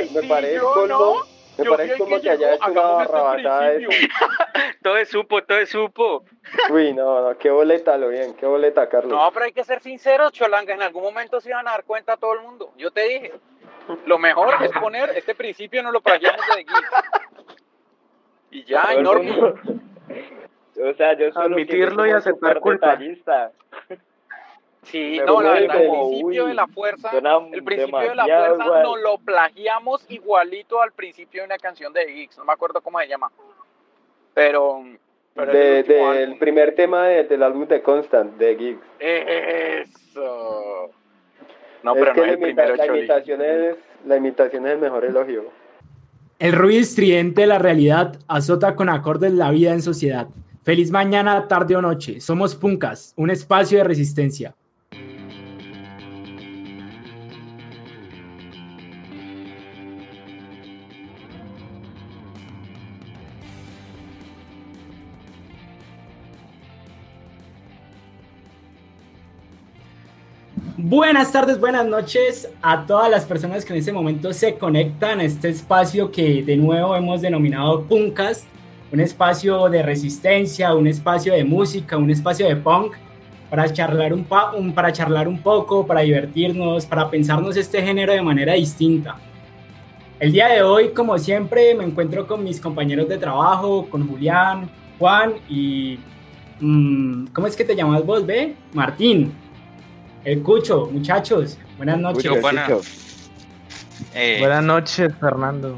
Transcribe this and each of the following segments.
Ay, me sí, parece yo colmo, no. me Yo parece como que que haya hecho una este de principio. Todo es supo, todo es supo. Uy, no, no, qué boleta, lo bien, qué boleta, Carlos. No, pero hay que ser sinceros, Cholanga, en algún momento se iban a dar cuenta todo el mundo. Yo te dije, lo mejor es poner este principio no lo plagiamos de Geeks. Y ya, O sea, yo solo Admitirlo y aceptar culpa. detallista. Sí, Pero no, la verdad, el principio uy, de la fuerza, el principio de la fuerza igual. nos lo plagiamos igualito al principio de una canción de Geeks, no me acuerdo cómo se llama. Pero, pero es De- el del primer tema de- del álbum de Constant, de Gigs. Eso. No, es pero que no es el primero, la imitación es, la imitación es el mejor elogio. El ruido estridente de la realidad azota con acordes la vida en sociedad. Feliz mañana, tarde o noche. Somos Puncas, un espacio de resistencia. Buenas tardes, buenas noches a todas las personas que en este momento se conectan a este espacio que de nuevo hemos denominado Puncast, un espacio de resistencia, un espacio de música, un espacio de punk para charlar un, pa- un- para charlar un poco, para divertirnos, para pensarnos este género de manera distinta. El día de hoy, como siempre, me encuentro con mis compañeros de trabajo, con Julián, Juan y... mm, ¿Cómo es que te llamas vos, ve? Martín. El Cucho, muchachos, buenas noches. Yo, buena- Eh, Buenas noches, Fernando.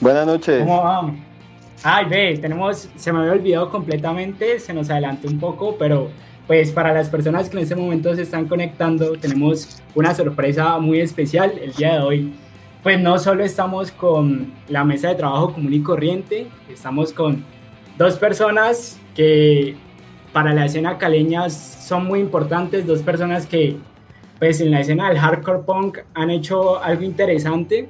Buenas noches. ¿Cómo vamos? Ay, ve, tenemos, se me había olvidado completamente, se nos adelantó un poco, pero pues para las personas que en este momento se están conectando, tenemos una sorpresa muy especial el día de hoy. Pues no solo estamos con la mesa de trabajo común y corriente, estamos con dos personas que para la escena caleña son muy importantes, dos personas que pues en la escena del hardcore punk han hecho algo interesante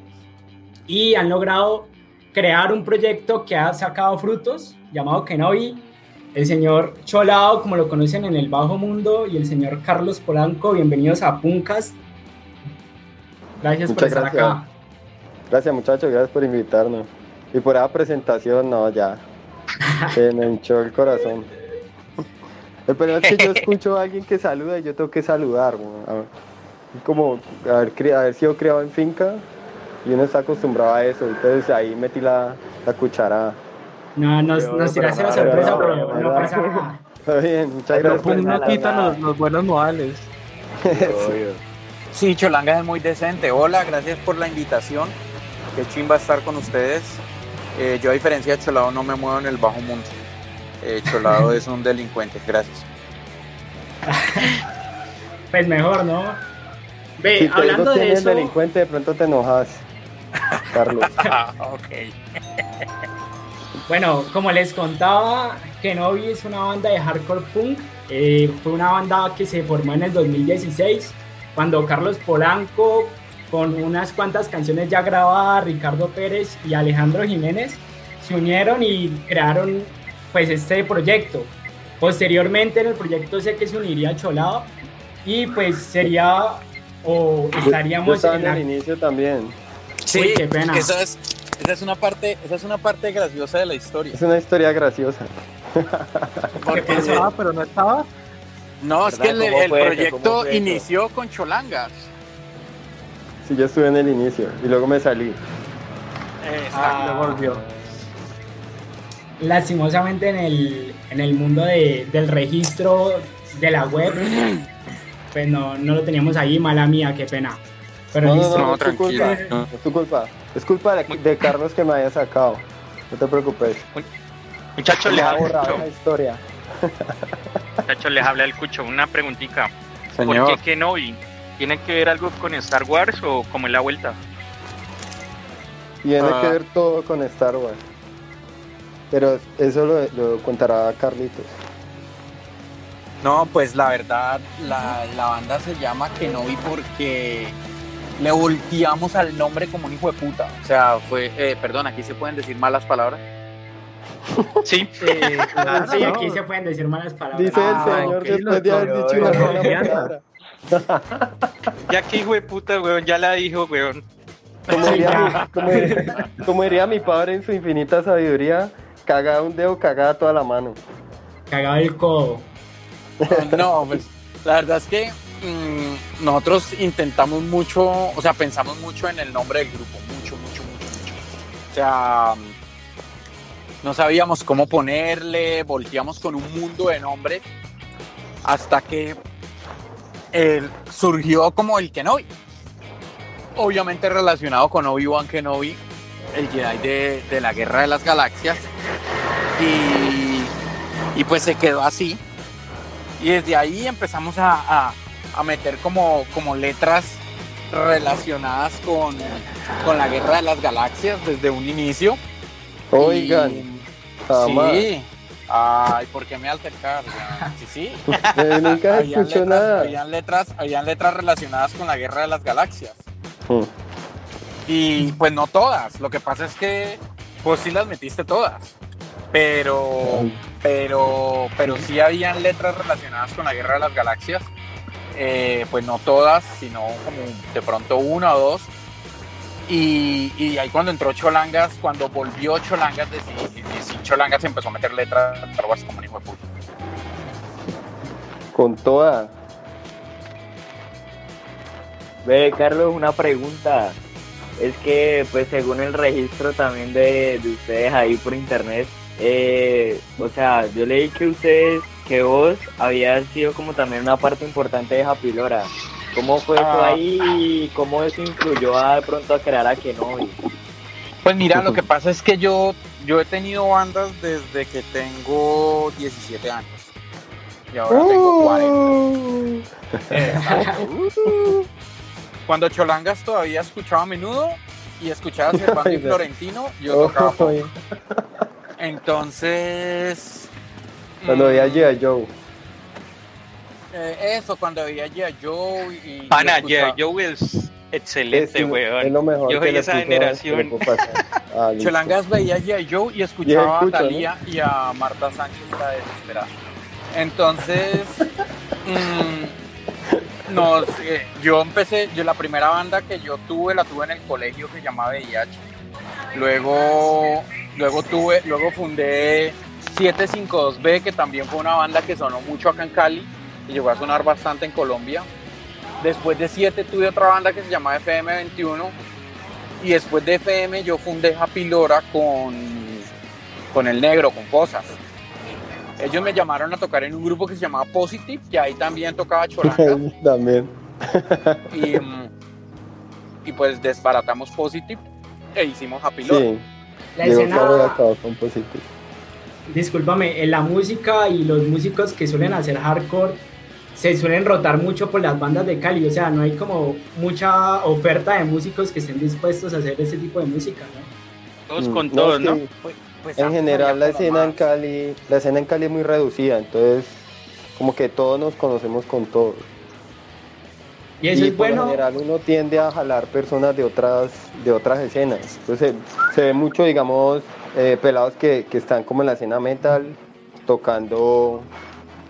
y han logrado crear un proyecto que ha sacado frutos llamado Kenobi. El señor Cholao, como lo conocen en el bajo mundo, y el señor Carlos Polanco, bienvenidos a Puncast. Gracias por Muchas estar gracias. acá. Gracias muchachos, gracias por invitarnos. Y por esa presentación, no, ya. Se me hinchó el corazón. El problema es que yo escucho a alguien que saluda y yo tengo que saludar. weón. A ver, Como haber, sido criado en finca y uno está acostumbrado a eso. Entonces ahí metí la, la cucharada. No, nos, Yo, nos tiraste la pero sorpresa, no, pero no, no no. pasa nada. Está bien, muchas Pero gracias. Punk no nada, quita nada. los, los buenos modales. Sí, Cholanga es muy decente. Hola, gracias por la invitación. Qué chimba estar con ustedes. Eh, yo, a diferencia de Cholado, no me muevo en el bajo mundo. Eh, Cholado es un delincuente. Gracias. Pues mejor, ¿no? Ve, Si te hablando digo quién de eso, delincuente, de pronto te enojas. Carlos. ok. bueno, como les contaba, Kenobi es una banda de hardcore punk. Eh, fue una banda que se formó en el 2016, cuando Carlos Polanco, con unas cuantas canciones ya grabadas, Ricardo Pérez y Alejandro Jiménez, se unieron y crearon pues este proyecto. Posteriormente en el proyecto sé que se uniría Cholado y pues sería o Yo estaríamos estaba en en el inicio también. Sí, Uy, qué pena. Esa es, esa es una parte, esa es una parte graciosa de la historia. Es una historia graciosa. Porque Estaba, pero no estaba. no, es que el, proyecto inició con Cholangas. Sí, yo estuve en el inicio y luego me salí. Ah. Le volvió. Lastimosamente en el, en el mundo de- del registro de la web, pues no, no lo teníamos ahí, mala mía, qué pena. Pero No, no, listo. no, No, es tu culpa. tranquilo. No es tu culpa. Es culpa de, de Carlos que me haya sacado. No te preocupes. muchachos, les ha habla, historia. muchachos, les habla el cucho. Una preguntita. ¿Por Señor. qué Kenobi? ¿Tiene que ver algo con Star Wars o como es la vuelta? Tiene Ah. que ver todo con Star Wars. Pero eso lo, lo contará Carlitos. No, pues la verdad, la, la banda se llama Kenobi porque le volteamos al nombre como un hijo de puta. O sea, fue, eh, perdón, aquí se pueden decir malas palabras. Sí. Eh, claro, Sí, ¿no? aquí se pueden decir malas palabras. Dice Ah, el señor ok, después de haber dicho una mala palabra. Ya que hijo de puta, weón, ya la dijo, weón. Como diría, como- como diría mi padre en su infinita sabiduría, cagada un dedo, cagada toda la mano. Cagado el codo. No, pues la verdad es que mm, nosotros intentamos mucho, o sea, pensamos mucho en el nombre del grupo, mucho, mucho, mucho, mucho. O sea, mm, no sabíamos cómo ponerle, volteamos con un mundo de nombres hasta que eh, surgió como el Kenobi. Obviamente relacionado con Obi-Wan Kenobi, el Jedi de, de la Guerra de las Galaxias. Y, y pues se quedó así. Y desde ahí empezamos a, a- a meter como, como letras relacionadas con, con la guerra de las galaxias desde un inicio. Oigan, Y-. Sí. Ay, ¿por qué me altercar? Sí, sí. Eh, nunca Habían escucho letras, nada. habían letras, habían letras relacionadas con la guerra de las galaxias. Mm. Y pues no todas. Lo que pasa es que pues sí las metiste todas. Pero, pero, pero sí habían letras relacionadas con la guerra de las galaxias. Eh, pues no todas, sino como de pronto una o dos. Y, ahí cuando entró Cholangas, cuando volvió Cholangas, de Cholangas empezó a meter letras Star Wars como un hijo de puta. Con toda. Ve, Carlos, una pregunta. Es que, pues, según el registro también de, de ustedes ahí por internet, eh, o sea, yo leí que ustedes, que vos habías sido como también una parte importante de Happy Lora. ¿Cómo fue eso Ah. ahí y cómo eso influyó a, de pronto a crear a Kenobi? Pues mira, lo que pasa es que yo, yo he tenido bandas desde que tengo 17 años. Y ahora tengo 40. Cuando Cholangas todavía escuchaba a menudo y escuchaba a Servando y. Florentino, yo tocaba. Oye, Entonces. Cuando mm, veía G.I. Joe. eh, eso, cuando veía G.I. Joe y. Pana, escuchaba- G.I. Joe es Es, excelente, es weón. lo mejor Yo le esa generación. Ah. Cholangas veía a G.I. Joe y escuchaba escucha, a ¿no? Talía y a Marta Sánchez la desesperada. Entonces, mm, nos, yo empecé, yo la primera banda que yo tuve la tuve en el colegio que se llamaba VIH. Luego, luego tuve, luego fundé 752B, que también fue una banda que sonó mucho acá en Cali y llegó a sonar bastante en Colombia. Después de 7 tuve otra banda que se llamaba FM21 y después de FM yo fundé Happy Lora con, con el negro, con Fosas. Ellos me llamaron a tocar en un grupo que se llamaba Positive, que ahí también tocaba Cholanga. También. y, mm, y pues desbaratamos Positive e hicimos Happy Lora. Sí. La Llegó escena, con positivo. discúlpame, en la música y los músicos que suelen hacer hardcore se suelen rotar mucho por las bandas de Cali, o sea, no hay como mucha oferta de músicos que estén dispuestos a hacer ese tipo de música, ¿no? Todos Mm, con no, todos, ¿no? que Pues- En general la escena en. Cali, la escena en Cali es muy reducida, entonces como que todos nos conocemos con todos. Y eso y es por bueno, general uno tiende a jalar personas de otras, de otras escenas. Entonces se, se ve mucho, digamos, eh, pelados que, que están como en la escena metal, tocando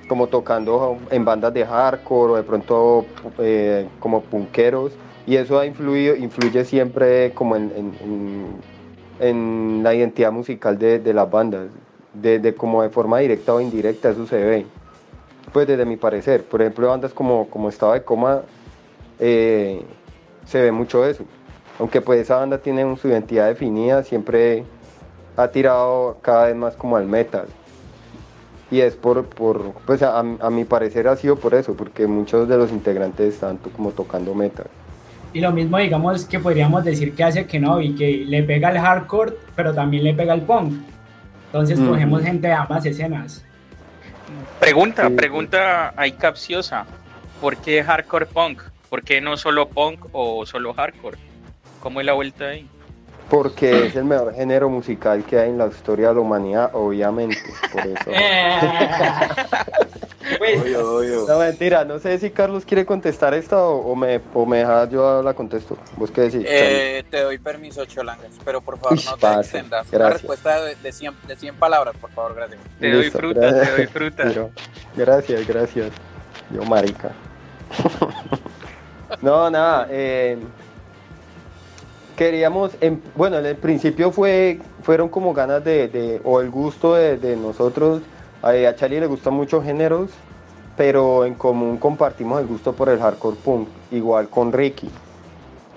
como tocando en bandas de hardcore o de pronto eh, como punqueros y eso ha influido, influye siempre como en, en- en- en la identidad musical de, de las bandas, de, de como de forma directa o indirecta, eso se ve. Pues desde mi parecer, por ejemplo, bandas como, como Estado de Coma, eh, se ve mucho eso. Aunque pues esa banda tiene su identidad definida, siempre ha tirado cada vez más como al metal. Y es por, por pues a, a mi parecer ha sido por eso, porque muchos de los integrantes están como tocando metal. Y lo mismo digamos que podríamos decir que hace que no, y que le pega el hardcore, pero también le pega el punk. Entonces cogemos gente de ambas escenas. Pregunta, pregunta ahí capciosa. ¿Por qué hardcore punk? ¿Por qué no solo punk o solo hardcore? ¿Cómo es la vuelta ahí? Porque es el mejor género musical que hay en la historia de la humanidad, obviamente. Por eso. pues, No, mentira, no sé si Carlos quiere contestar esta o, o me, o me deja yo la contesto. ¿Vos qué decís? Eh, te doy permiso, Cholangas, pero por favor Uy, no te extendas. Una respuesta de, de 100, de 100 palabras, por favor, gracias. Te doy fruta, gracias. te doy fruta. Pero- gracias, gracias. Yo, marica. no, nada. eh, queríamos, bueno, en el principio fue, fueron como ganas de, de- o el gusto de, de nosotros, a, Charlie le gustan muchos géneros, pero en común compartimos el gusto por el hardcore punk, igual con Ricky.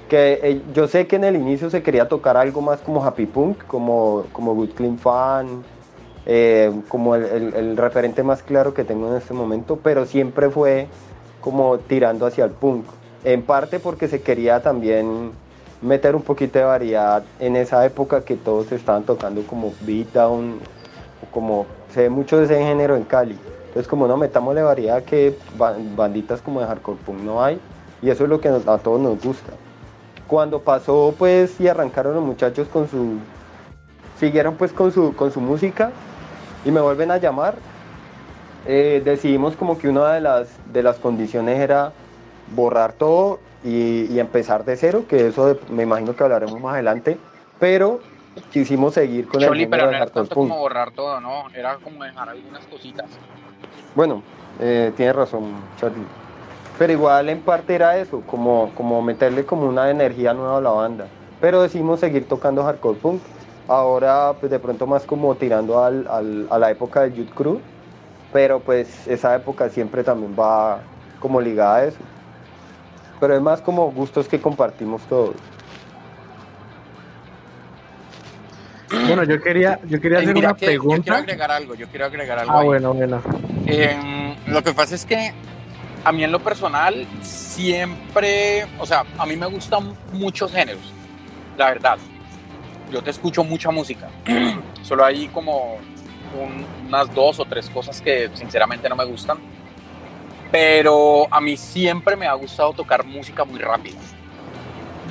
Que eh, yo sé que en el inicio se quería tocar algo más como happy punk, como, como Good Clean Fan, eh, como el, el- el referente más claro que tengo en este momento, pero siempre fue como tirando hacia el punk. En parte porque se quería también meter un poquito de variedad en esa época que todos estaban tocando como beatdown, como se ve mucho de ese género en Cali. Entonces como no metámosle variedad que ba- banditas como de hardcore punk no hay y eso es lo que a todos nos gusta. Cuando pasó pues y arrancaron los muchachos con su siguieron pues con su con su música y me vuelven a llamar eh, decidimos como que una de las, de las condiciones era borrar todo y, empezar de cero, que eso me imagino que hablaremos más adelante, pero quisimos seguir con Choli, el pero no era tanto como borrar todo, ¿no? Era como dejar algunas cositas. Bueno, eh, tienes razón, Charlie. Pero igual en parte era eso, como, como meterle como una energía nueva a la banda. Pero decidimos seguir tocando hardcore punk. Ahora pues de pronto más como tirando al- al- a la época del Youth Crew. Pero pues esa época siempre también va como ligada a eso. Pero es más como gustos que compartimos todos. Bueno, yo quería, yo quería hacer mira una que Yo quiero pregunta. agregar algo, yo quiero agregar algo. Ah, ahí. bueno, bueno. Eh, lo que pasa es que a mí en lo personal siempre, o sea, a mí me gustan muchos géneros, la verdad. Yo te escucho mucha música. Solo hay como un- unas dos o tres cosas que sinceramente no me gustan. Pero a mí siempre me ha gustado tocar música muy rápida.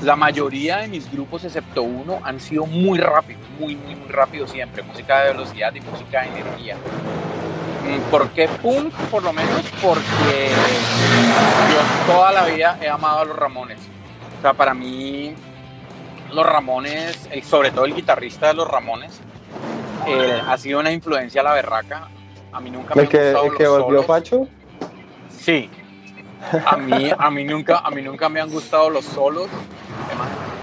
La mayoría de mis grupos, excepto uno, han sido muy rápidos, muy, muy, muy rápidos siempre. Música de velocidad y música de energía. Mm, ¿Por qué punk? Por lo menos porque yo toda la vida he amado a los Ramones. O sea, para mí, los Ramones, el- sobre todo el guitarrista de los Ramones, eh, ha sido una influencia a la berraca. A mí nunca me que, gustado el que los volvió solos. Pacho, Sí. A mí, a mí nunca, a mí nunca me han gustado los solos.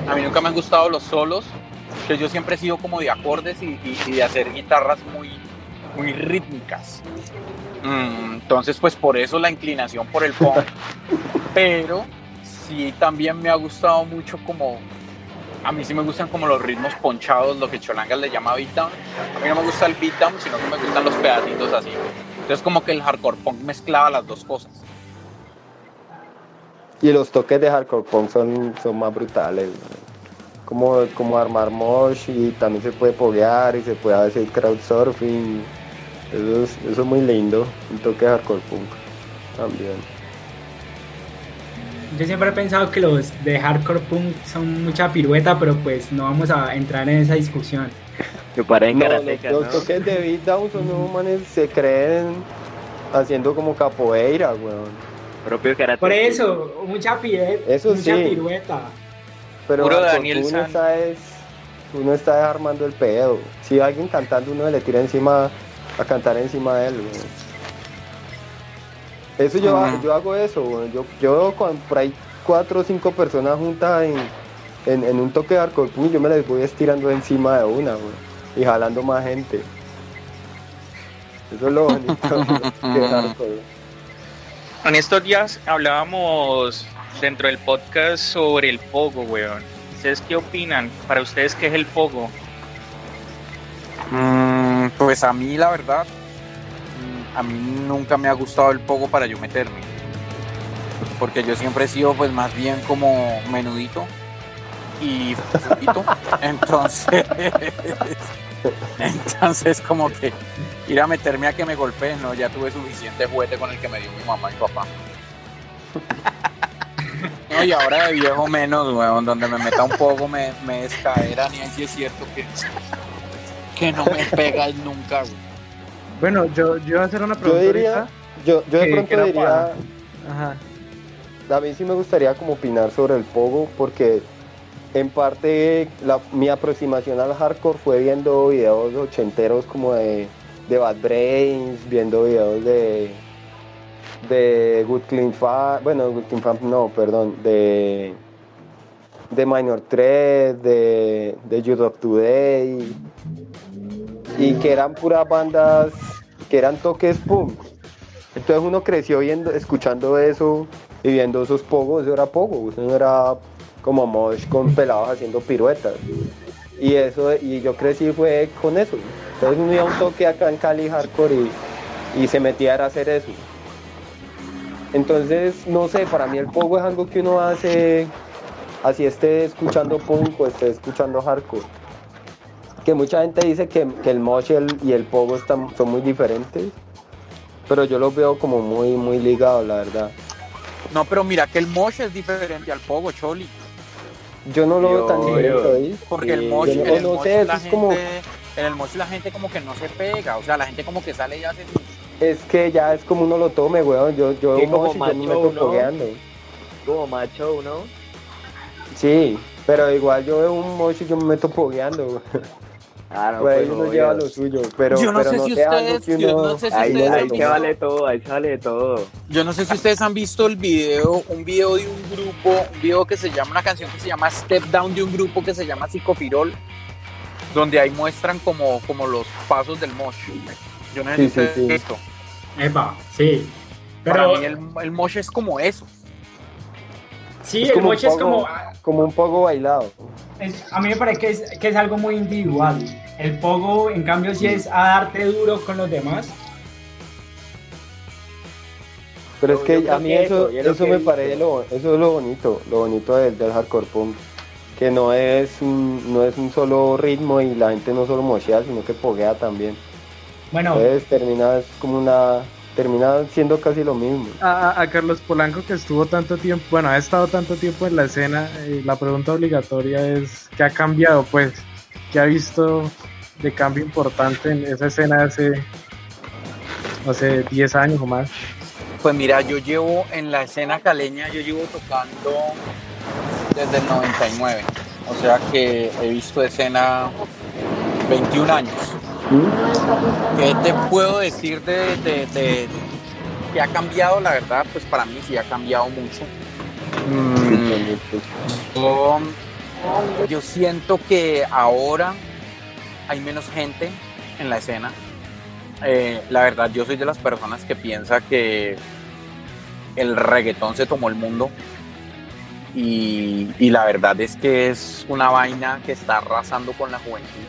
A mí nunca me han gustado los solos. Yo siempre he sido como de acordes y, de hacer guitarras muy, muy rítmicas. Mm, entonces, pues por eso la inclinación por el punk. Pero sí también me ha gustado mucho como a mí sí me gustan como los ritmos ponchados, lo que Cholangas le llama beatdown. A mí no me gusta el beatdown, sino que me gustan los pedacitos así. Entonces como que el hardcore punk mezclaba las dos cosas. Y los toques de hardcore punk son, son más brutales. Como, como armar mosh y también se puede poguear y se puede hacer crowdsurfing. Eso es, eso es muy lindo. Un toque de hardcore punk también. Yo siempre he pensado que los de hardcore punk son mucha pirueta, pero pues no vamos a entrar en esa discusión. Que parecen No, los, karatecas, los ¿no? toques de beatdown son unos manes se creen haciendo como capoeira, weón. Propio karate. Por eso, mucha, pire- Eso mucha sí. pirueta. Pero Puro hardcore Daniel uno San. está, es, uno está armando el pedo. Si alguien cantando, uno le tira encima a cantar encima de él. Eso yo, yo hago eso. Yo, yo cuando por ahí cuatro o cinco personas juntas en, en, en un toque de punk, yo me les voy estirando encima de una y jalando más gente. Eso es lo bonito de hardcore. En estos días hablábamos dentro del podcast sobre el pogo, weón. ¿Ustedes qué opinan? Para ustedes, ¿qué es el pogo? Mm, pues a mí la verdad, mm, a mí nunca me ha gustado el pogo para yo meterme. Porque yo siempre he sido pues más bien como menudito y frutito. Entonces, entonces como que ir a meterme a que me golpeen, no, ya tuve suficiente juguete con el que me dio mi mamá y papá. No, y ahora de viejo menos, weón, donde me meta un poco me, me descaeran y ahí sí es cierto que, que no me pegas nunca, güey. Bueno, yo, yo iba a hacer una Yo pregunta diría, ahorita. yo, yo de que- pronto que diría, para- Ajá. a mí sí me gustaría como opinar sobre el pogo porque en parte la- mi aproximación al hardcore fue viendo videos ochenteros como de, de Bad Brains, viendo videos de de Good Clean Fan, bueno Good Clean Fan no, perdón, de de Minor 3, de, de Youth of Today, y que eran puras bandas, que eran toques punk. Entonces uno creció viendo, escuchando eso y viendo esos pogos, eso era pogo, eso era como mosh con pelados haciendo piruetas. Y eso, y yo crecí fue con eso. Entonces uno iba un toque acá en Cali hardcore y, y se metía a hacer eso. Entonces, no sé, para mí el pogo es algo que uno hace, así esté escuchando punk o esté escuchando hardcore. Que mucha gente dice que, que el mosh y el, y el pogo están, son muy diferentes, pero yo los veo como muy, muy ligados, la verdad. No, pero mira que el mosh es diferente al pogo, Choli. Yo no lo veo tan diferente. Porque el mosh, yo el no mosh sé, la es gente, como- en el mosh la gente como que no se pega, o sea, la gente como que sale y hace sus- Es que ya es como uno lo tome, weón. Yo, yo veo como y yo me macho, meto ¿no? pogueando. Como macho, ¿no? Sí, pero igual yo veo un mosh y yo me meto pogueando, weón. No, Por ahí pues, uno obvio. lleva lo suyo, pero, Yo no pero sé no si ustedes- yo uno- no sé si Ahí, ustedes ahí se vale todo, ahí sale todo. Yo no sé si ustedes han visto el video, un video de un grupo, un video que se llama, una canción que se llama Step Down de un grupo que se llama Psicofirol, donde ahí muestran como, como los pasos del mosh. Yo no sé Sí, si sí, sí. visto. Epa, sí. Para Pero mí el, el mosh es como eso. sí, es el moche es como... como un poco bailado. es- a mí me parece que es, que es algo muy individual. El pogo, en cambio, sí es a darte duro con los demás. Pero es que a mí que eso, eso, eso me parece lo, eso es lo bonito, lo bonito del, del hardcore punk. Que no es un, no es un solo ritmo y la gente no solo mochea, sino que poguea también. Bueno, Entonces termina es como una, termina siendo casi lo mismo. A, Carlos Polanco que estuvo tanto tiempo, bueno, ha estado tanto tiempo en la escena, eh, la pregunta obligatoria es ¿qué ha cambiado? Pues, ¿qué ha visto de cambio importante en esa escena hace, no sé, 10 años o más? Pues mira, yo llevo en la escena caleña, yo llevo tocando desde el 99. O sea que he visto escena 21 años. ¿Qué te puedo decir de, de, que ha cambiado? La verdad, pues para mí sí ha cambiado mucho. Mm, yo, yo siento que ahora hay menos gente en la escena. Eh, la verdad, yo soy de las personas que piensa que el reggaetón se tomó el mundo. Y, la verdad es que es una vaina que está arrasando con la juventud.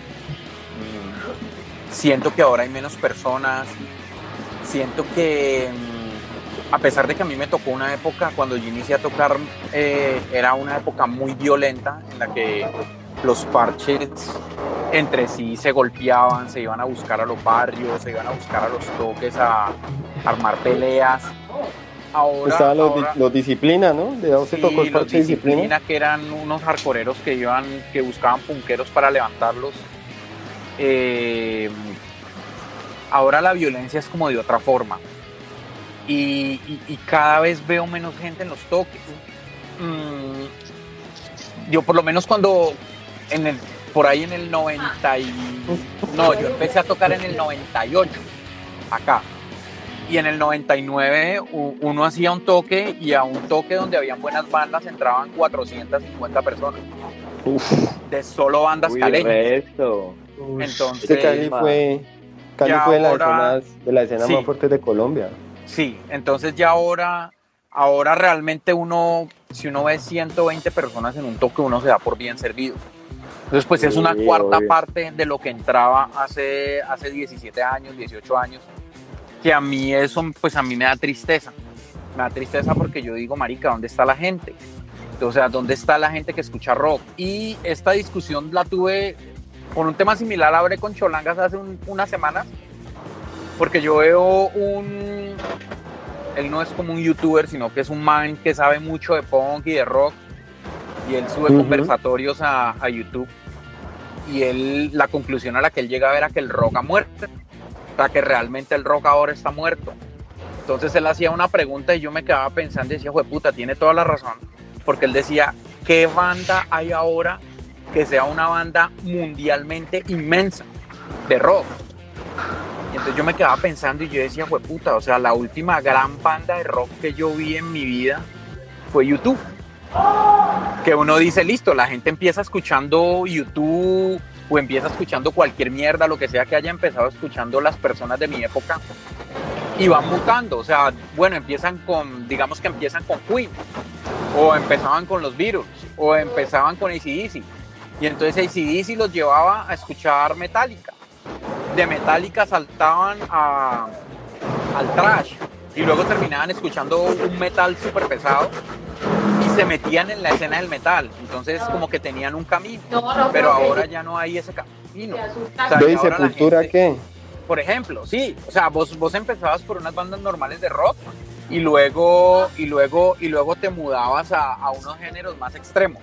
Mm, Siento que ahora hay menos personas. Siento que, mm, a pesar de que a mí me tocó una época, cuando yo inicié a tocar, eh, era una época muy violenta en la que los parches entre sí se golpeaban, se iban a buscar a los barrios, se iban a buscar a los toques, a armar peleas. Ahora, Estaban los, ahora- di- los disciplina, ¿no? De dónde se Sí, tocó el los disciplina. disciplina, que eran unos hardcoreeros que iban, que buscaban punqueros para levantarlos. Eh, ahora la violencia es como de otra forma. Y, y- y cada vez veo menos gente en los toques. Mm, yo por lo menos cuando en el, por ahí en el 90 y, no, yo empecé a tocar en el 98 acá. Y en el 99 u- uno hacía un toque y a un toque donde habían buenas bandas entraban 450 personas. De solo bandas Uy, caleñas. resto. Entonces, Este Cali fue, Cali fue de las escenas, de la escena Sí. más fuertes de Colombia. sí, entonces ya ahora, ahora realmente uno, si uno ve 120 personas en un toque, uno se da por bien servido. Entonces, pues es una cuarta obvio. parte de lo que entraba hace, hace 17 años, 18 años, que a mí eso, pues a mí me da tristeza. Me da tristeza porque yo digo, marica, ¿dónde está la gente? O sea, ¿dónde está la gente que escucha rock? Y esta discusión la tuve con un tema similar, hablé con Cholangas hace un- unas semanas, porque yo veo un... Él no es como un youtuber, sino que es un man que sabe mucho de punk y de rock, y él sube conversatorios a, a YouTube, y él, la conclusión a la que él llega a ver era que el rock ha muerto, que realmente el rock ahora está muerto. Entonces él hacía una pregunta y yo me quedaba pensando y decía, puta, tiene toda la razón. Porque él decía, ¿qué banda hay ahora que sea una banda mundialmente inmensa de rock? Y entonces yo me quedaba pensando y yo decía, puta, o sea, la última gran banda de rock que yo vi en mi vida fue YouTube. que uno dice, listo, la gente empieza escuchando YouTube o empieza escuchando cualquier mierda, lo que sea que haya empezado escuchando las personas de mi época y van mutando, o sea, bueno, empiezan con, digamos que empiezan con Queen o empezaban con los Beatles o empezaban con ACDC y entonces ACDC los llevaba a escuchar Metallica. De Metallica saltaban a, al trash y luego terminaban escuchando un metal súper pesado se metían en la escena del metal. Entonces como que tenían un camino, pero ahora ya no hay ese camino. O sea, ¿De y sepultura gente- qué? Por ejemplo, sí, o sea, vos, vos empezabas por unas bandas normales de rock y luego, y luego, y luego te mudabas a, a unos géneros más extremos.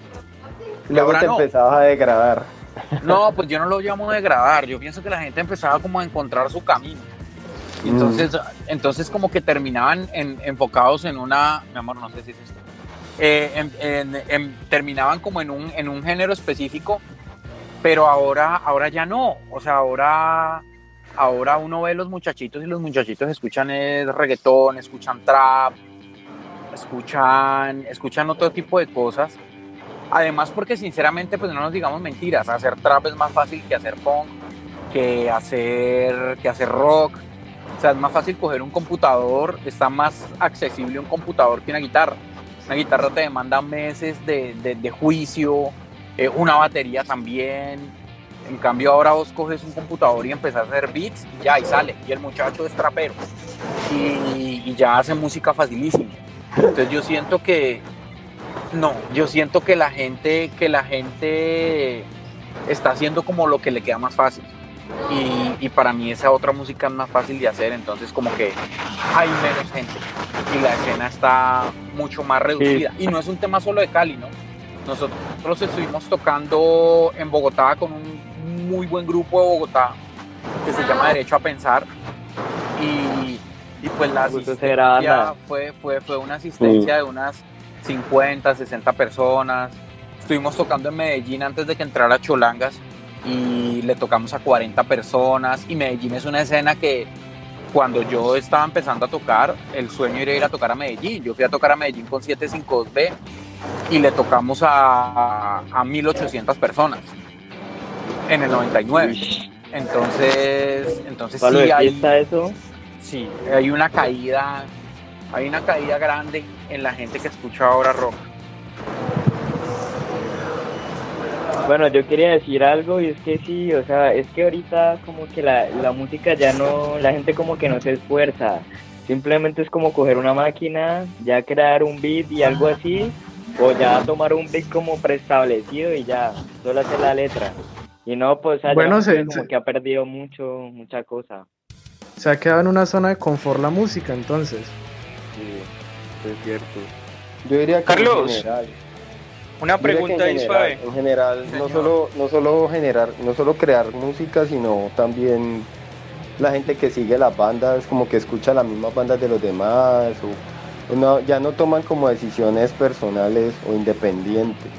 Luego ahora te no. empezabas a degradar. No, pues yo no lo llamo degradar, yo pienso que la gente empezaba como a encontrar su camino. Y Mm. entonces, entonces como que terminaban en- enfocados en una, mi amor, no sé si es esto, Eh, terminaban como en un, en un género específico, pero ahora, ahora ya no, o sea, ahora, ahora uno ve los muchachitos y los muchachitos escuchan es reggaetón, escuchan trap, escuchan, escuchan otro tipo de cosas. Además, porque sinceramente, pues no nos digamos mentiras, hacer trap es más fácil que hacer punk, que hacer, que hacer rock. O sea, es más fácil coger un computador, está más accesible un computador que una guitarra. Una guitarra te demanda meses de, de- juicio, eh, una batería también. En cambio, ahora vos coges un computador y empezás a hacer beats y ya, y sale. Y el muchacho es trapero. Y, y ya hace música facilísima. Entonces yo siento que, no, yo siento que la gente, que la gente está haciendo como lo que le queda más fácil. Y, y para mí esa otra música es más fácil de hacer, entonces como que hay menos gente y la escena está mucho más reducida. Y no es un tema solo de Cali, ¿no? Nosotros estuvimos tocando en Bogotá con un muy buen grupo de Bogotá que se llama Derecho a Pensar y, y pues la banda. asistencia fue, fue, fue una asistencia de unas 50, 60 personas. Estuvimos tocando en Medellín antes de que entrara Cholangas y le tocamos a 40 personas y Medellín es una escena que cuando yo estaba empezando a tocar, el sueño era ir a tocar a Medellín. Yo fui a tocar a Medellín con 752B y le tocamos a, a 1800 personas en el 99. Entonces, entonces ¿Palo sí hay, eso? sí, hay una caída, hay una caída grande en la gente que escucha ahora rock. Bueno, yo quería decir algo y es que sí, o sea, es que ahorita como que la, la música ya no, la gente como que no se esfuerza. Simplemente es como coger una máquina, ya crear un beat y algo así, o ya tomar un beat como preestablecido y ya, solo hacer la letra. Y no, pues, Bueno, se- como se- que ha perdido mucho, mucha cosa. Se ha quedado en una zona de confort la música, entonces. Sí, es cierto. Yo diría que Carlos, en general. Una pregunta ahí en suave. general, en general no solo, no solo generar, no solo crear música, sino también la gente que sigue las bandas, como que escucha las mismas bandas de los demás, o no- ya no toman como decisiones personales o independientes.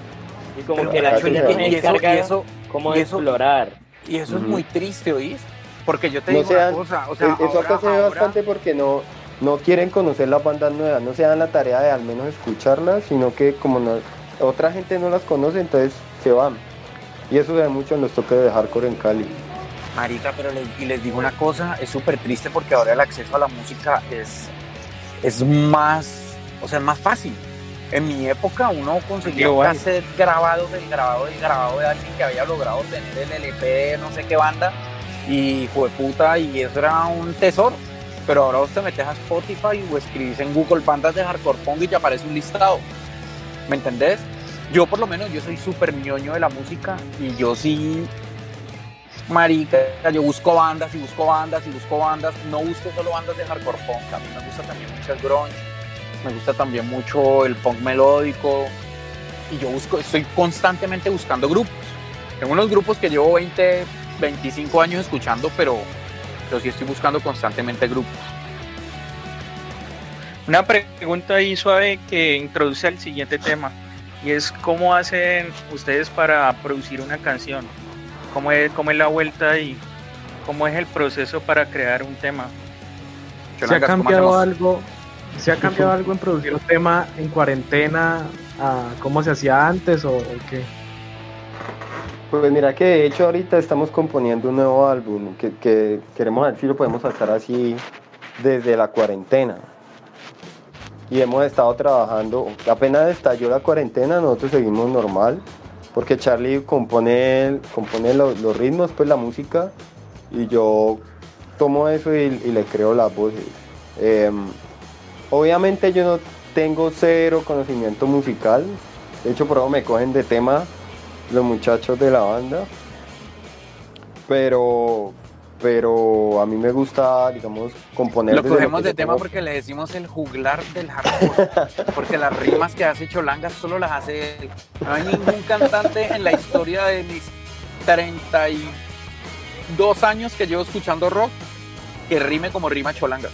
Y como Pero, que la gente tiene eso, y cargar eso, cómo y eso- explorar. y eso es Ujú. muy triste, ¿oís? Porque yo te No digo sean- una cosa, o sea, E- Eso acá ahora- se ve ahora- bastante porque no, no quieren conocer las bandas nuevas, no se dan la tarea de al menos escucharlas, sino que como no, otra gente no las conoce, entonces se van. Y eso se ve mucho en los toques de hardcore en Cali. Marica, pero les, y les digo una cosa, es súper triste porque ahora el acceso a la música es, es más, o sea, es más fácil. En mi época uno conseguía un cassette grabado del grabado del grabado de alguien que había logrado tener el LP de no sé qué banda y puta y eso era un tesoro. Pero ahora vos te metes a Spotify o escribís en Google bandas de hardcore punk y te aparece un listado. ¿Me entendés? Yo por lo menos, yo soy súper ñoño de la música y yo sí marica, yo busco bandas y busco bandas y busco bandas, no busco solo bandas de hardcore punk, a mí me gusta también mucho el grunge, me gusta también mucho el punk melódico y yo busco, estoy constantemente buscando grupos. Tengo unos grupos que llevo 20, 25 años escuchando, pero, pero sí estoy buscando constantemente grupos. Una pregunta ahí suave que introduce al siguiente tema y es cómo hacen ustedes para producir una canción, cómo es, cómo es la vuelta y cómo es el proceso para crear un tema. ¿Se ha Cholangas, ¿cómo cambiado algo? ¿Se ha cambiado algo en producir un tema en cuarentena a cómo se hacía antes o, o qué? Pues mira que de hecho ahorita estamos componiendo un nuevo álbum que, que queremos ver si lo podemos sacar así desde la cuarentena. Y hemos estado trabajando, apenas estalló la cuarentena, nosotros seguimos normal, porque Charlie compone, compone lo- los ritmos, pues la música, y yo tomo eso y, y le creo las voces. Em, obviamente yo no tengo cero conocimiento musical, de hecho por eso me cogen de tema los muchachos de la banda. Pero, pero a mí me gusta, digamos, componer. Lo cogemos de tema tengo- porque le decimos el juglar del hardcore. Porque las rimas que hace Cholanga solo las hace él. No hay ningún cantante en la historia de mis 32 años que llevo escuchando rock que rime como rima Cholanga.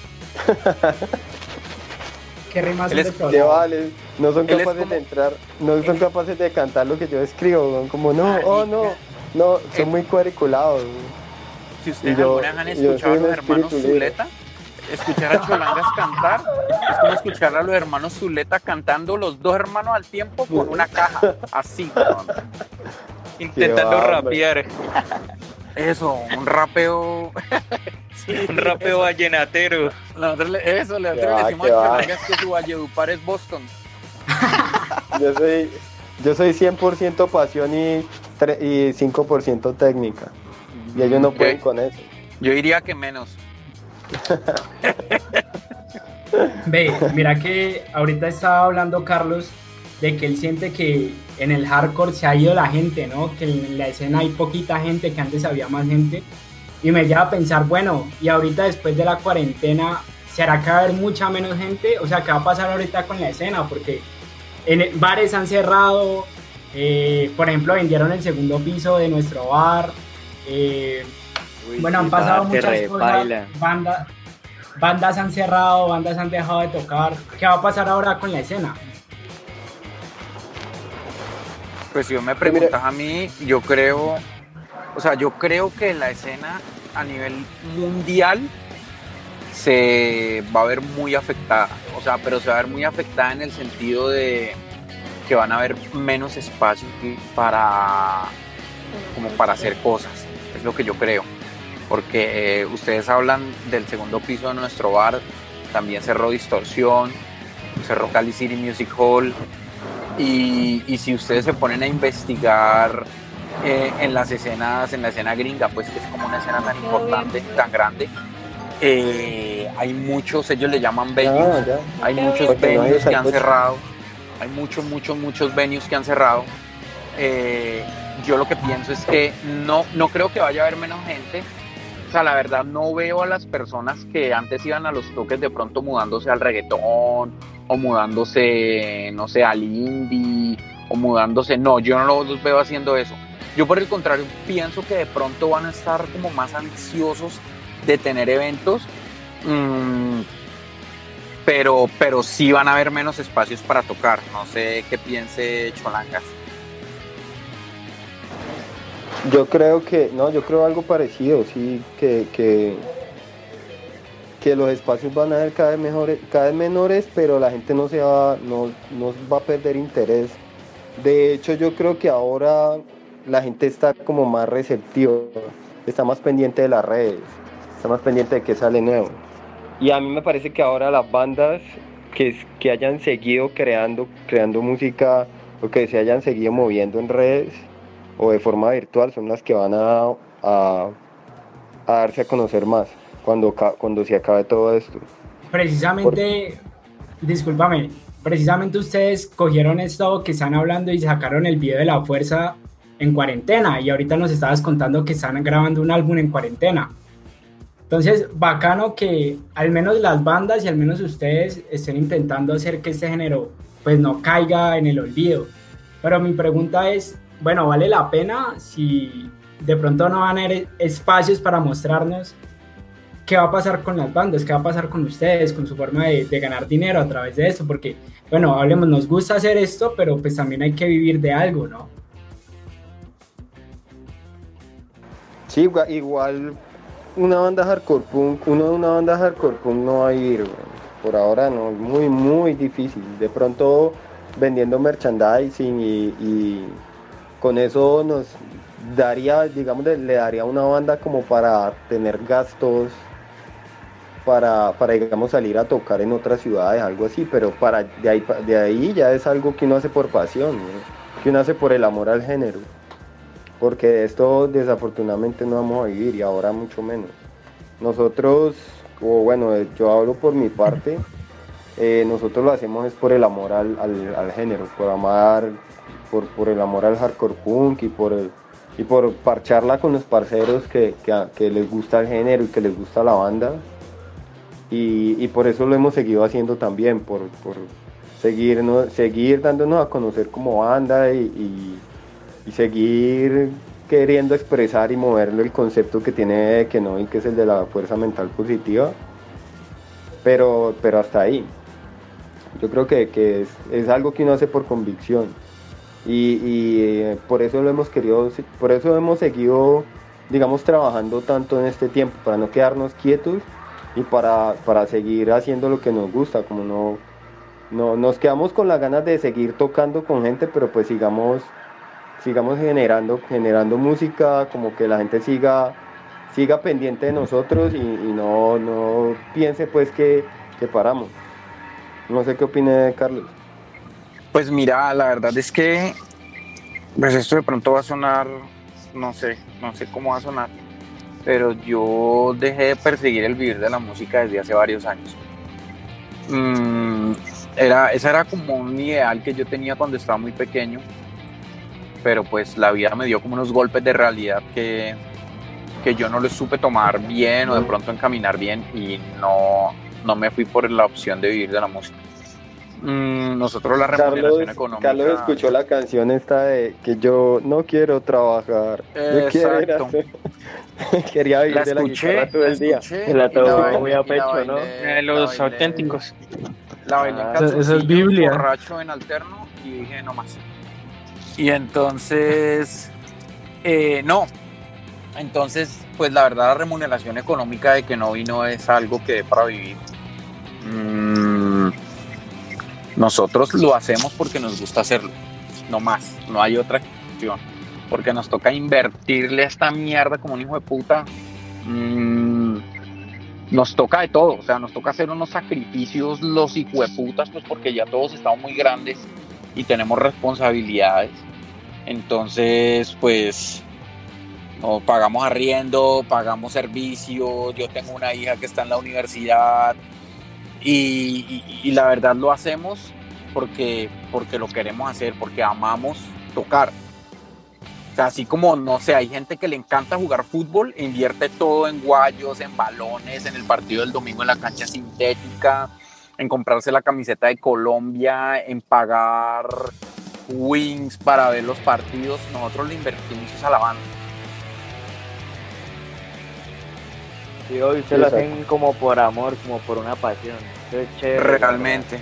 ¿Qué rimas Él es- de vale, no son Él capaces como- de entrar, no son capaces de cantar lo que yo escribo, son como no, Marica. oh no, no, son muy cuadriculados. Si ustedes yo- alguna vez han escuchado a los hermanos. Zuleta, escuchar a Cholangas cantar es como escuchar a los hermanos Zuleta cantando los dos hermanos al tiempo con una caja, así. cabrón. Intentando va, rapear, Eso, un rapeo. Sí, un rapeo eso. vallenatero. Nosotros le- eso, nosotros le va, decimos que a va. Cholangas que su Valledupar es Boston. Yo soy, yo soy 100% pasión y, y 5% técnica. Y ellos no pueden con eso. Yo diría que menos. Ve, mira que ahorita estaba hablando Carlos de que él siente que en el hardcore se ha ido la gente, ¿no? Que en la escena hay poquita gente, que antes había más gente. Y me lleva a pensar, bueno, y ahorita después de la cuarentena, ¿será que va a haber mucha menos gente? O sea, ¿qué va a pasar ahorita con la escena? Porque en el- bares han cerrado, eh, por ejemplo, vendieron el segundo piso de nuestro bar. Eh, Uy, bueno, han pasado muchas cosas. Bandas, bandas han cerrado, bandas han dejado de tocar. ¿Qué va a pasar ahora con la escena? Pues si yo me preguntas a mí, yo creo, o sea, yo creo que la escena a nivel mundial se va a ver muy afectada. O sea, pero se va a ver muy afectada en el sentido de que van a haber menos espacios para como para hacer cosas. Lo que yo creo. Porque eh, ustedes hablan del segundo piso de nuestro bar, también cerró Distorsión, cerró Cali City Music Hall, y, y si ustedes se ponen a investigar eh, en las escenas, en la escena gringa, pues que es como una escena tan importante, tan grande, eh, hay muchos, ellos le llaman venues, Ah, hay muchos Porque no hay venues que han cerrado, hay muchos, muchos, muchos venues que han cerrado. Eh, yo lo que pienso es que no, no creo que vaya a haber menos gente. O sea, la verdad no veo a las personas que antes iban a los toques de pronto mudándose al reggaetón o mudándose, no sé, al indie o mudándose. No, yo no los veo haciendo eso. Yo por el contrario pienso que de pronto van a estar como más ansiosos de tener eventos. Mm, pero, pero sí van a haber menos espacios para tocar. No sé qué piense Cholangas. Yo creo que, no, yo creo algo parecido, sí, que, que, que los espacios van a ser cada vez mejores, cada vez menores, pero la gente no se va, no, no va a perder interés. De hecho, yo creo que ahora la gente está como más receptiva, está más pendiente de las redes, está más pendiente de qué sale nuevo. Y a mí me parece que ahora las bandas que, que hayan seguido creando, creando música o que se hayan seguido moviendo en redes, o de forma virtual son las que van a, a, a darse a conocer más cuando, cuando se acabe todo esto. Precisamente, discúlpame, precisamente ustedes cogieron esto que están hablando y sacaron el video de la fuerza en cuarentena y ahorita nos estabas contando que están grabando un álbum en cuarentena. Entonces, bacano que al menos las bandas y al menos ustedes estén intentando hacer que este género pues no caiga en el olvido. Pero mi pregunta es, bueno, ¿vale la pena si de pronto no van a haber espacios para mostrarnos qué va a pasar con las bandas, qué va a pasar con ustedes, con su forma de, ganar dinero a través de esto, porque, bueno, hablemos, nos gusta hacer esto, pero pues también hay que vivir de algo, ¿no? Sí, igual, una banda hardcore punk, uno de una banda hardcore punk no va a ir, güey. por ahora no, muy, muy difícil. De pronto vendiendo merchandising y con eso nos daría, digamos, le daría una banda como para tener gastos para, para, digamos, salir a tocar en otras ciudades, algo así, pero para de ahí, de ahí ya es algo que uno hace por pasión, que uno hace por el amor al género, porque esto desafortunadamente no vamos a vivir y ahora mucho menos. Nosotros, o bueno, yo hablo por mi parte, eh, nosotros lo hacemos es por el amor al, al, género, por amar, por, por, el amor al hardcore punk y por el, y por parcharla con los parceros que, que, que les gusta el género y que les gusta la banda. Y, por eso lo hemos seguido haciendo también, por, seguir, seguir dándonos a conocer como banda y, seguir queriendo expresar y moverlo el concepto que tiene Kenobi, que es el de la fuerza mental positiva, pero, pero hasta ahí. Yo creo que, es, algo que uno hace por convicción y, y, por eso lo hemos querido, por eso hemos seguido, digamos, trabajando tanto en este tiempo, para no quedarnos quietos y para, para seguir haciendo lo que nos gusta, como no, no nos quedamos con las ganas de seguir tocando con gente, pero pues sigamos sigamos generando generando música, como que la gente siga siga pendiente de nosotros y, no, no piense pues que, que paramos. No sé qué opine Carlos. Pues mira, la verdad es que pues esto de pronto va a sonar, no sé, no sé cómo va a sonar, pero yo dejé de perseguir el vivir de la música desde hace varios años. Mm, era, esa era como un ideal que yo tenía cuando estaba muy pequeño, pero pues la vida me dio como unos golpes de realidad que, que yo no les supe tomar bien o de pronto encaminar bien y no, no me fui por la opción de vivir de la música. Mm, nosotros la remuneración económica. Carlos escuchó la canción esta de que yo no quiero trabajar. Yo quiero Quería vivir de la guitarra todo el día. La todo muy a pecho, ¿no? Eh, los auténticos. La bailé en ah, Esa es Biblia. borracho en alterno y dije no más. Y entonces, eh, no. Entonces, pues la verdad la remuneración económica de que no vino es algo que para vivir. Mm, nosotros lo hacemos porque nos gusta hacerlo, no más, no hay otra cuestión. Porque nos toca invertirle a esta mierda como un hijo de puta. Mm, nos toca de todo, o sea, nos toca hacer unos sacrificios los putas, pues porque ya todos estamos muy grandes y tenemos responsabilidades. Entonces, pues, pagamos arriendo, pagamos servicios, yo tengo una hija que está en la universidad, y, la verdad lo hacemos porque, porque lo queremos hacer, porque amamos tocar. O sea, así como, no sé, hay gente que le encanta jugar fútbol, invierte todo en guayos, en balones, en el partido del domingo en la cancha sintética, en comprarse la camiseta de Colombia, en pagar wings para ver los partidos. Nosotros le invertimos a la banda. Sí, hoy se lo hacen como por amor, como por una pasión. Realmente.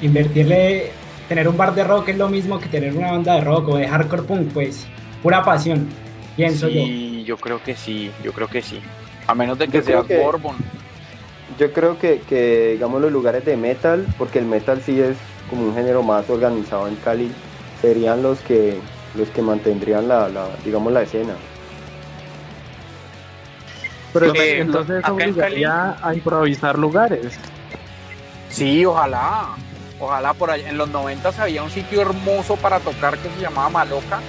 Invertirle, tener un bar de rock es lo mismo que tener una banda de rock o de hardcore punk, pues pura pasión, pienso sí, yo. yo creo que sí, yo creo que sí. A menos de que sea Borbon. Yo creo que, que, digamos, los lugares de metal, porque el metal sí es como un género más organizado en Cali, serían los que los que mantendrían la, digamos la escena. Pero entonces obligaría a improvisar lugares. Sí, ojalá. Ojalá por allá. En los 90 había un sitio hermoso para tocar que se llamaba Maloca,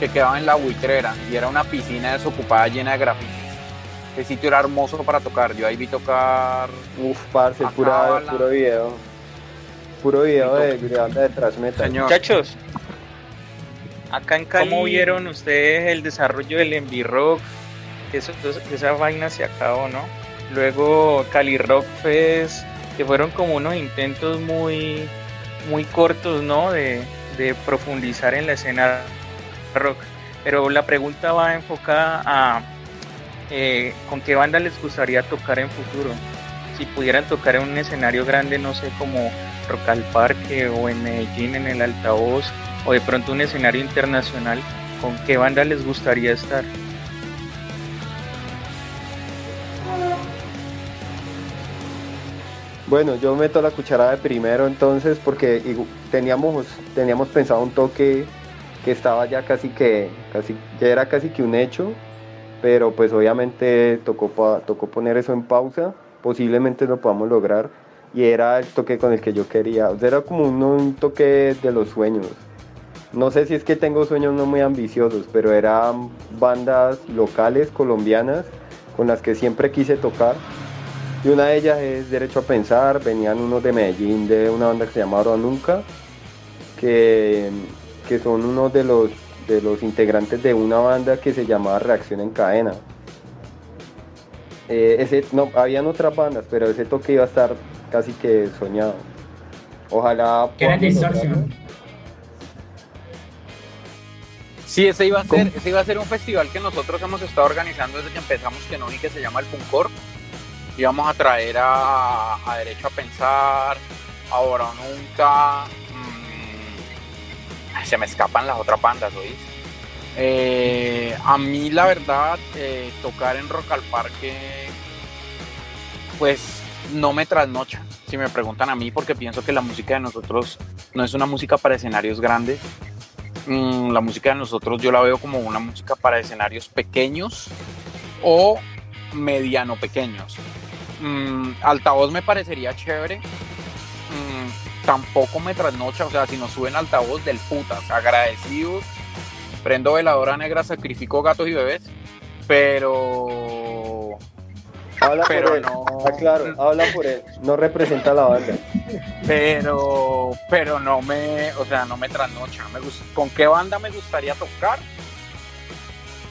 que quedaba en la buitrera y era una piscina desocupada llena de grafitis. Ese sitio era hermoso para tocar. Yo ahí vi tocar. Uf, parce, pura, puro video. Puro video de, de de Muchachos, Acá en Cali, ¿cómo vieron ustedes el desarrollo del Envy Rock? Que, esa vaina se acabó, ¿no? Luego Cali Rock Fest, que fueron como unos intentos muy, muy cortos, ¿no? De, profundizar en la escena rock. Pero la pregunta va enfocada a eh, con qué banda les gustaría tocar en futuro. Si pudieran tocar en un escenario grande, no sé, como Rock al Parque o en Medellín en el altavoz, o de pronto un escenario internacional, ¿con qué banda les gustaría estar? Bueno, yo meto la cucharada de primero entonces porque teníamos, teníamos pensado un toque que estaba ya casi que, casi, ya era casi que un hecho, pero pues obviamente tocó, tocó poner eso en pausa, posiblemente lo podamos lograr y era el toque con el que yo quería, o sea, era como un toque de los sueños. No sé si es que tengo sueños no muy ambiciosos, pero eran bandas locales colombianas con las que siempre quise tocar. Y una de ellas es Derecho a Pensar, venían unos de Medellín de una banda que se llama Ahora Nunca, que, que son unos de los, de los integrantes de una banda que se llamaba Reacción en Cadena. Eh, ese, no, habían otras bandas, pero ese toque iba a estar casi que soñado. Ojalá Que era distorsión. Sí, ese iba a ser, ese iba a ser un festival que nosotros hemos estado organizando desde que empezamos que no vi que se llama el Puncor. Íbamos a traer a, a Derecho a Pensar, Ahora o Nunca. mm, se me escapan las otras bandas, ¿oís? Eh, a mí la verdad, eh, tocar en Rock al Parque, pues no me trasnocha, si me preguntan a mí, porque pienso que la música de nosotros no es una música para escenarios grandes, Mm, la música de nosotros yo la veo como una música para escenarios pequeños o mediano pequeños. Mm, altavoz me parecería chévere. Mm, tampoco me trasnocha, o sea, si nos suben altavoz del putas, agradecidos. Prendo veladora negra, sacrifico gatos y bebés, pero Habla Pero por él. no. Ah, claro, habla por él. No representa a la banda. Pero pero no me o sea no me trasnocha me gus- con qué banda me gustaría tocar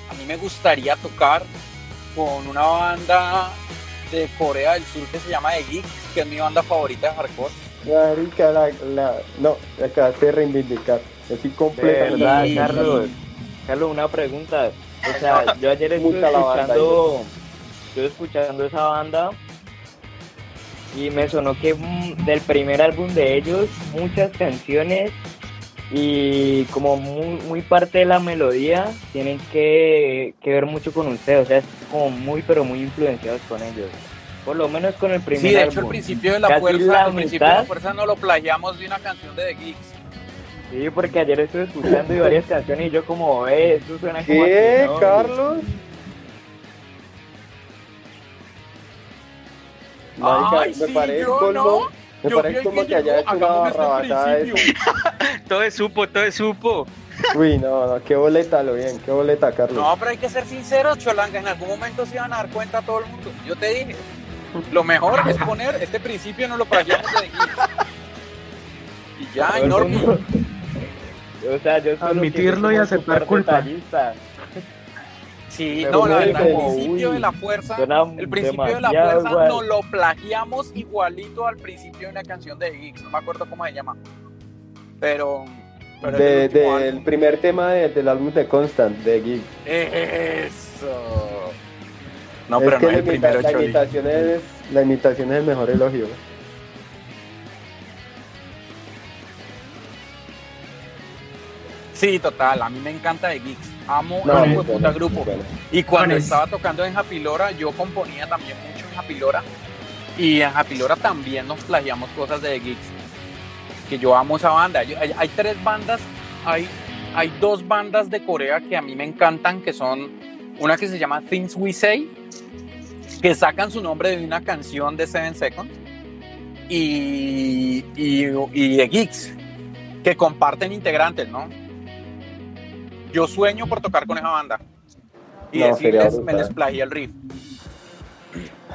a mí me gustaría tocar con una banda de Corea del Sur que se llama The Geeks que es mi banda favorita de hardcore Marica, la, la, no, acabaste de reivindicar. De completamente. verdad, Y- Carlos. Carlos, una pregunta. O sea, yo ayer estuve escuchando, estuve escuchando esa banda y me sonó que mm, del primer álbum de ellos muchas canciones y como muy, muy parte de la melodía tienen que, que ver mucho con usted, o sea, es como muy pero muy influenciados con ellos. Por lo menos con el primer sí de álbum. hecho el principio de la Casi fuerza la el principio de la fuerza no lo plagiamos de una canción de The Geeks Sí, porque ayer estuve escuchando y varias canciones y yo como, eh, eso suena como a ¿Qué, no, Carlos? Marica, Ay, me sí, parece yo colmo, no. me Yo parece como que que haya hecho una. Todo es supo, todo es supo. Uy, no, no, qué boleta, lo bien, qué boleta, Carlos. No, pero hay que ser sinceros, Cholanga. En algún momento se iban a dar cuenta todo el mundo. Yo te dije, lo mejor es poner este principio, no lo plagiamos de Geeks. Y ya, mundo- O sea, yo solo Admitirlo y aceptar culpa. Sí, Pero no, la verdad, el principio uy, de la fuerza, el principio de la fuerza igual. nos lo plagiamos igualito al principio de una canción de Geeks. No me acuerdo cómo se llama. Pero. pero De- del primer tema de- del álbum de Constant, de Geek. Eso. No, es pero que no es la, el primero, la imitación es, la imitación es el mejor elogio. Sí, total. A mí me encanta de Geeks. Amo No, ese puta muy grupo. bueno. Y cuando estaba tocando en Japilora, yo componía también mucho en Japilora. Y en Japilora también nos plagiamos cosas de The Geeks. Que yo amo esa banda. Yo- hay, hay tres bandas, hay, hay dos bandas de Corea que a mí me encantan, que son una que se llama Things We Say, que sacan su nombre de una canción de Seven Seconds, y, y, y The Geeks, que comparten integrantes, ¿no? Yo sueño por tocar con esa banda. Y No, decirles, me les plagié el riff.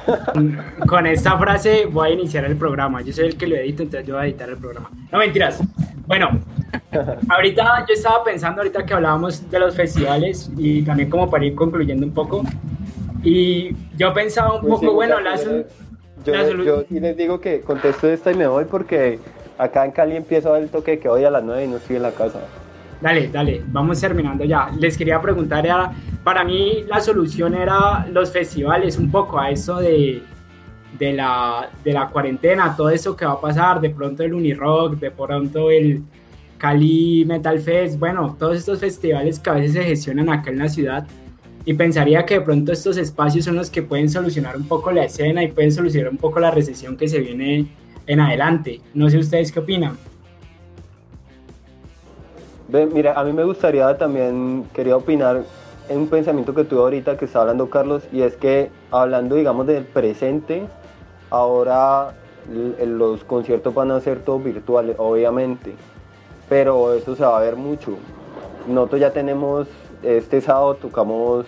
Con esta frase voy a iniciar el programa. Yo soy el que lo edito, entonces yo voy a editar el programa. No mentiras. Bueno, ahorita yo estaba pensando, ahorita que hablábamos de los festivales y también como para ir concluyendo un poco. Y yo pensaba un Pues sí, poco, bueno, la, muchachos, yo, la yo, sí les digo que contesto esta y me voy porque acá en Cali empiezo el toque que hoy a las 9 y no estoy en la casa. Dale, dale, vamos terminando ya. Les quería preguntar, era, para mí la solución era los festivales, un poco a eso de, de, la, de la cuarentena, todo eso que va a pasar, de pronto el Unirock, de pronto el Cali Metal Fest, bueno, todos estos festivales que a veces se gestionan acá en la ciudad. y pensaría que de pronto estos espacios son los que pueden solucionar un poco la escena y pueden solucionar un poco la recesión que se viene en adelante. No sé ustedes qué opinan. Mira, a mí me gustaría también, quería opinar en un pensamiento que tuve ahorita que está hablando Carlos, y es que hablando, digamos, del presente, ahora los conciertos van a ser todos virtuales, obviamente, pero eso se va a ver mucho. Nosotros ya tenemos, este sábado tocamos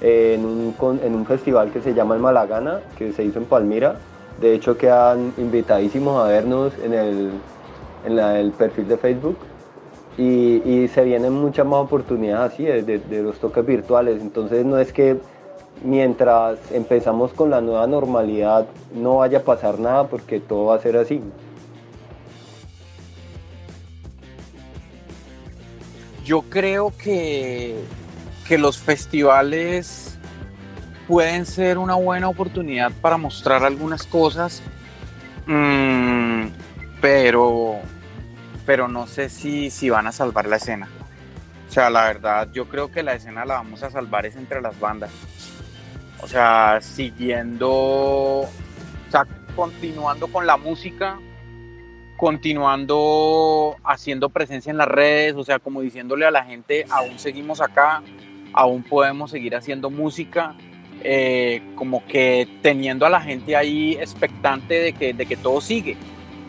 en un, en un festival que se llama el Malagana, que se hizo en Palmira. De hecho, quedan invitadísimos a vernos en el, en el perfil de Facebook y, se vienen muchas más oportunidades así de, los toques virtuales. Entonces no es que mientras empezamos con la nueva normalidad no vaya a pasar nada porque todo va a ser así. Yo creo que, que los festivales pueden ser una buena oportunidad para mostrar algunas cosas, mm, pero pero no sé si, si van a salvar la escena. O sea, la verdad, yo creo que la escena la vamos a salvar es entre las bandas. O sea, siguiendo, o sea, continuando con la música, continuando haciendo presencia en las redes, o sea, como diciéndole a la gente, aún seguimos acá, aún podemos seguir haciendo música, eh, como que teniendo a la gente ahí expectante de que, de que todo sigue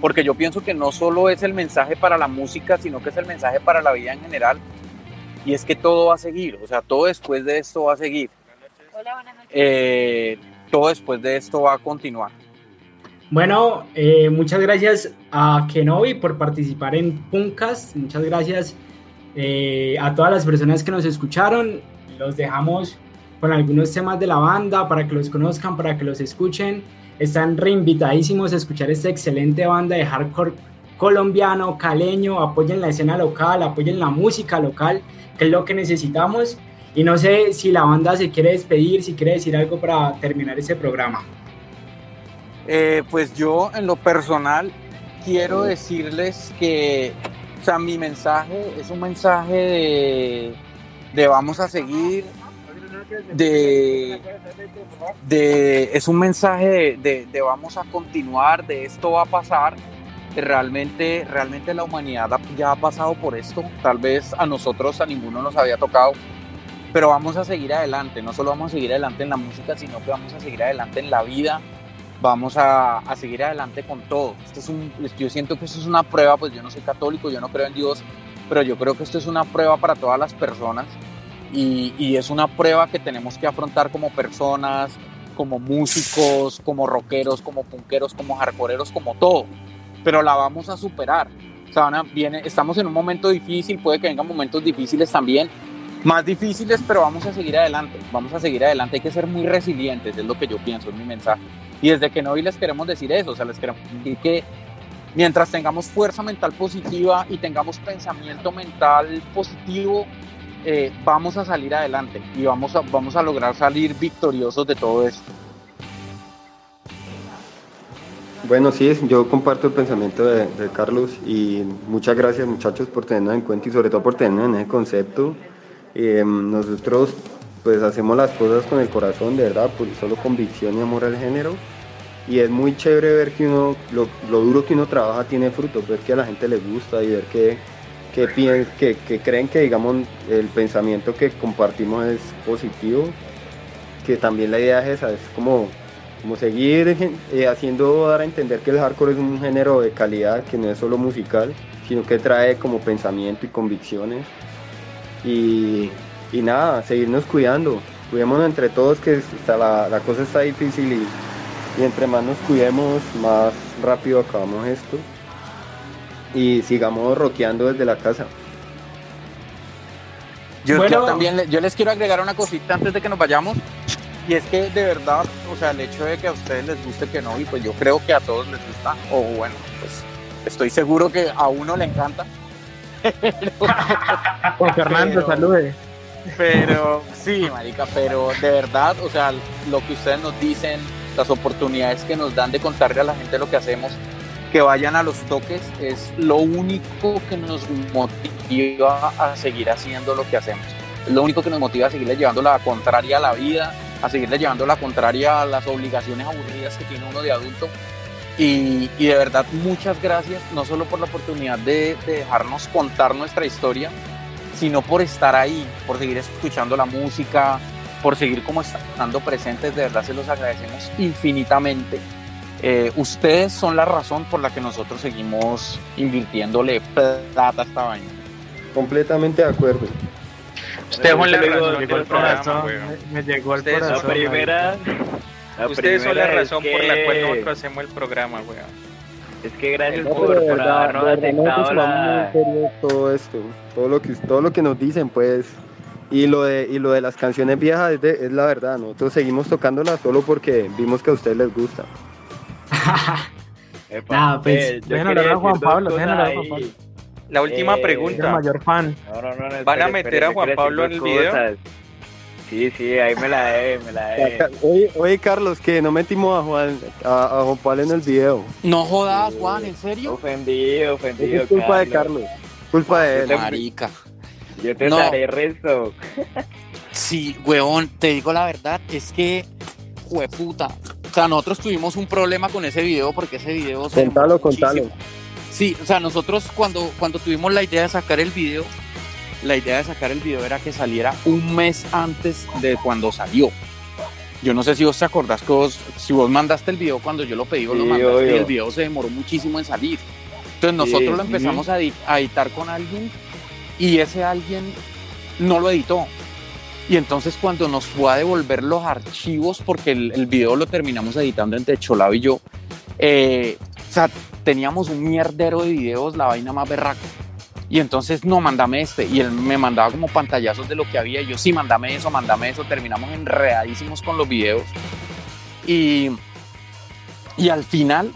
porque yo pienso que no solo es el mensaje para la música, sino que es el mensaje para la vida en general, y es que todo va a seguir, o sea, todo después de esto va a seguir. Hola, buenas noches. Eh, todo después de esto va a continuar. Bueno, eh, muchas gracias a Kenobi por participar en Puncast, muchas gracias eh, a todas las personas que nos escucharon, los dejamos con algunos temas de la banda para que los conozcan, para que los escuchen están reinvitadísimos a escuchar esta excelente banda de hardcore colombiano, caleño, apoyen la escena local, apoyen la música local, que es lo que necesitamos. Y no sé si la banda se quiere despedir, si quiere decir algo para terminar este programa. Eh, pues yo en lo personal quiero decirles que, o sea, mi mensaje es un mensaje de, de vamos a seguir, de, es un mensaje de, vamos a continuar, de esto va a pasar. Realmente, realmente la humanidad ya ha pasado por esto. Tal vez a nosotros, a ninguno nos había tocado, pero vamos a seguir adelante. No solo vamos a seguir adelante en la música, sino que vamos a seguir adelante en la vida. Vamos a, seguir adelante con todo. Esto es yo siento que esto es una prueba, pues yo no soy católico, yo no creo en Dios, pero yo creo que esto es una prueba para todas las personas y, es una prueba que tenemos que afrontar como personas, como músicos, como rockeros, como punqueros, como hardcoreeros, como todo. Pero la vamos a superar. O viene, estamos en un momento difícil, puede que vengan momentos difíciles también, más difíciles, pero vamos a seguir adelante. Vamos a seguir adelante. Hay que ser muy resilientes, es lo que yo pienso, es mi mensaje. Y desde que no hoy les queremos decir eso, o sea, les queremos decir que mientras tengamos fuerza mental positiva y tengamos pensamiento mental positivo, eh, vamos a salir adelante y vamos a, vamos a lograr salir victoriosos de todo esto. Bueno, sí, yo comparto el pensamiento de, Carlos y muchas gracias muchachos por tenernos en cuenta y sobre todo por tenernos en ese concepto. Eh, nosotros pues hacemos las cosas con el corazón, de verdad, por solo convicción y amor al género. Y es muy chévere ver que uno, lo, lo duro que uno trabaja tiene fruto, ver que a la gente le gusta y ver que que, que, creen que digamos el pensamiento que compartimos es positivo, que también la idea es esa, es como, como seguir eh, haciendo dar a entender que el hardcore es un género de calidad, que no es solo musical, sino que trae como pensamiento y convicciones. Y, y nada, seguirnos cuidando, cuidémonos entre todos que la, la, cosa está difícil y, y entre más nos cuidemos, más rápido acabamos esto y sigamos roqueando desde la casa. Yo, también yo les quiero agregar una cosita antes de que nos vayamos. Y es que de verdad, o sea, el hecho de que a ustedes les guste que no, y pues yo creo que a todos les gusta, o bueno, pues estoy seguro que a uno le encanta. Juan Fernando, salude. Pero sí, marica, pero de verdad, o sea, lo que ustedes nos dicen, las oportunidades que nos dan de contarle a la gente lo que hacemos, que vayan a los toques es lo único que nos motiva a seguir haciendo lo que hacemos. es lo único que nos motiva a seguirle llevando la contraria a la vida, a seguirle llevando la contraria a las obligaciones aburridas que tiene uno de adulto. Y, de verdad, muchas gracias, no solo por la oportunidad de, de dejarnos contar nuestra historia, sino por estar ahí, por seguir escuchando la música, por seguir como estando presentes, de verdad se los agradecemos infinitamente. Eh, ustedes son la razón por la que nosotros seguimos invirtiéndole plata a esta vaina. Completamente de acuerdo. Ustedes son la razón me del llegó el programa, corazón, weón. me, me llegó al Ustedes son La corazón. primera. la Ustedes son la primera es razón por la cual que- nosotros hacemos el programa, weón. Es que gracias No, por, por verdad, habernos aceptado la. todo esto, todo lo que todo lo que nos dicen, pues, y lo de y lo de las canciones viejas es, de- es la verdad. Nosotros seguimos tocándolas solo porque vimos que a ustedes les gusta. Epa, Nada, pues, eh, quería hablar a Juan Pablo, dejen cosas hablar a Juan. Pablo. La última Eh, el pregunta. mayor fan. No, no, no, no, ¿Van a espere, meter espere, a Juan Pablo en el video? Sí, sí, ahí me la he, me la he. Oye, oye, Carlos, que no metimos a Juan a, a Juan Pablo en el video. No jodas, Juan, ¿en serio? Ofendido, ofendido. es culpa de Carlos. Culpa de él. Marica. Yo te No. daré resto. Sí, huevón, te digo la verdad, es que, jueputa. O sea, nosotros tuvimos un problema con ese video porque ese video Contalo, contalo. Sí, o sea, nosotros cuando, cuando tuvimos la idea de sacar el video, la idea de sacar el video era que saliera un mes antes de cuando salió. Yo no sé si vos te acordás que vos, si vos mandaste el video cuando yo lo pedí, vos lo mandaste y el video se demoró muchísimo en salir. Entonces Sí, nosotros lo empezamos a, a editar con alguien y ese alguien no lo editó. Y entonces cuando nos fue a devolver los archivos, porque el, video lo terminamos editando entre Cholao y yo, eh, o sea, teníamos un mierdero de videos, la vaina más berraca. Y entonces, no, mándame este. Y él me mandaba como pantallazos de lo que había. Y yo, sí, mándame eso, mándame eso. Terminamos enredadísimos con los videos. Y, y al final,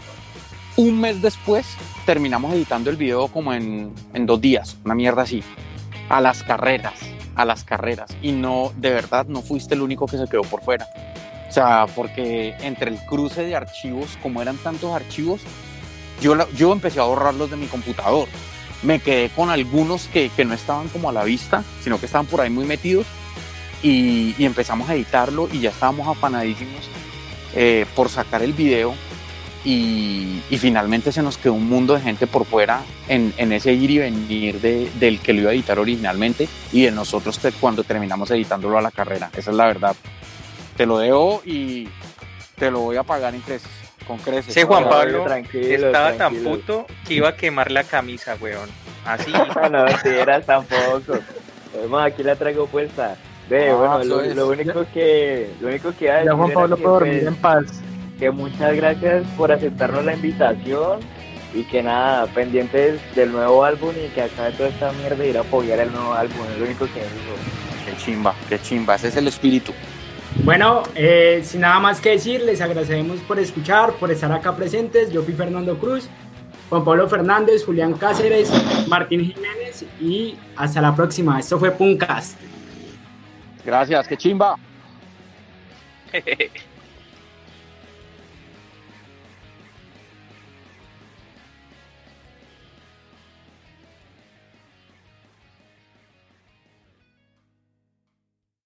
un mes después, terminamos editando el video como en, en dos días, una mierda así. A las carreras, a las carreras. Y no, de verdad, no fuiste el único que se quedó por fuera. O sea, porque entre el cruce de archivos, como eran tantos archivos, yo, la- yo empecé a borrarlos de mi computador. Me quedé con algunos que, que no estaban como a la vista, sino que estaban por ahí muy metidos. Y, y empezamos a editarlo y ya estábamos afanadísimos eh, por sacar el video. Y, y finalmente se nos quedó un mundo de gente por fuera en, en ese ir y venir de- del que lo iba a editar originalmente y de nosotros te- cuando terminamos editándolo a la carrera. Esa es la verdad. Te lo debo y te lo voy a pagar en creces, con creces. Sí, Juan Pablo tranquilo, Estaba tan puto que iba a quemar la camisa, weón. Así. no mentiras tampoco. Además, aquí la traigo puesta. Ve, Ah, bueno, lo, único que lo único que Ya Juan Pablo puede dormir pues, en paz. Que muchas gracias por aceptarnos la invitación y que nada, pendientes del nuevo álbum y que acabe toda esta mierda y ir a apoyar el nuevo álbum, es lo único que digo. Qué chimba, qué chimba. Ese es el espíritu. Bueno, eh, sin nada más que decir, les agradecemos por escuchar, por estar acá presentes. Yo fui Fernando Cruz, Juan Pablo Fernández, Julián Cáceres, Martín Jiménez y hasta la próxima. Esto fue Puncast. Gracias, qué chimba.